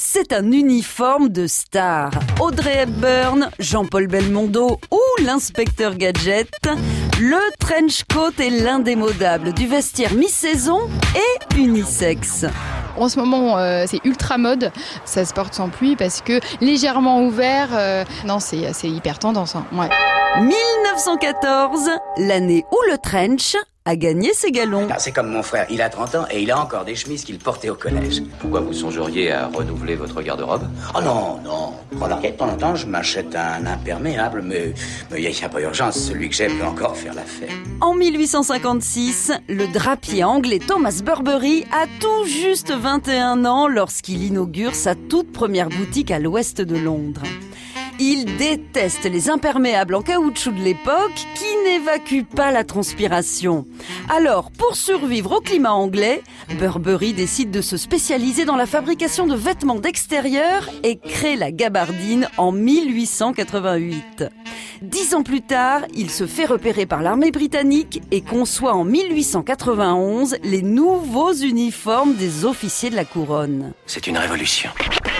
c'est un uniforme de star. Audrey Hepburn, Jean-Paul Belmondo ou l'inspecteur Gadget, le trench coat est l'indémodable du vestiaire mi-saison et unisexe. En ce moment, euh, c'est ultra mode. Ça se porte sans pluie parce que légèrement ouvert. euh, non, c'est c'est hyper tendance. hein. Ouais. 1914, l'année où le trench a gagné ses galons. Ah, c'est comme mon frère, il a 30 ans et il a encore des chemises qu'il portait au collège. Pourquoi vous songeriez à renouveler votre garde-robe? Oh non, non. Remarquez, de temps en temps, je m'achète un imperméable, mais mais il n'y a, pas urgence, celui que j'ai peut encore faire l'affaire. En 1856, le drapier anglais Thomas Burberry a tout juste 21 ans lorsqu'il inaugure sa toute première boutique à l'ouest de Londres. Il déteste les imperméables en caoutchouc de l'époque qui n'évacuent pas la transpiration. Alors, pour survivre au climat anglais, Burberry décide de se spécialiser dans la fabrication de vêtements d'extérieur et crée la gabardine en 1888. Dix ans plus tard, il se fait repérer par l'armée britannique et conçoit en 1891 les nouveaux uniformes des officiers de la couronne. C'est une révolution.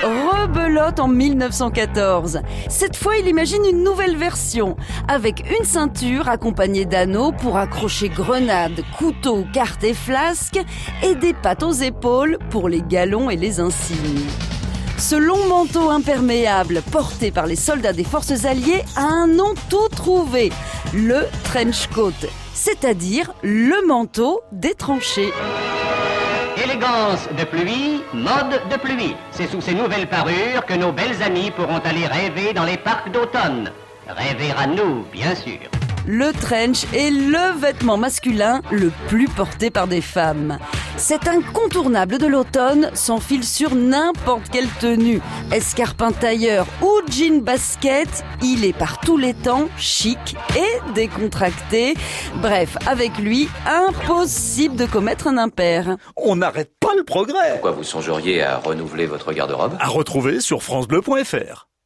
Rebelote en 1914. Cette fois, il imagine une nouvelle version, avec une ceinture accompagnée d'anneaux pour accrocher grenades, couteaux, cartes et flasques, et des pattes aux épaules pour les galons et les insignes. Ce long manteau imperméable porté par les soldats des forces alliées a un nom tout trouvé, le trench coat, c'est-à-dire le manteau des tranchées. Élégance de pluie, mode de pluie. C'est sous ces nouvelles parures que nos belles amies pourront aller rêver dans les parcs d'automne. Rêver à nous, bien sûr. Le trench est le vêtement masculin le plus porté par des femmes. Cet incontournable de l'automne s'enfile sur n'importe quelle tenue. Escarpin tailleur ou jean basket, il est par tous les temps chic et décontracté. Bref, avec lui, impossible de commettre un impair. On n'arrête pas le progrès. Pourquoi vous songeriez à renouveler votre garde-robe? À retrouver sur francebleu.fr.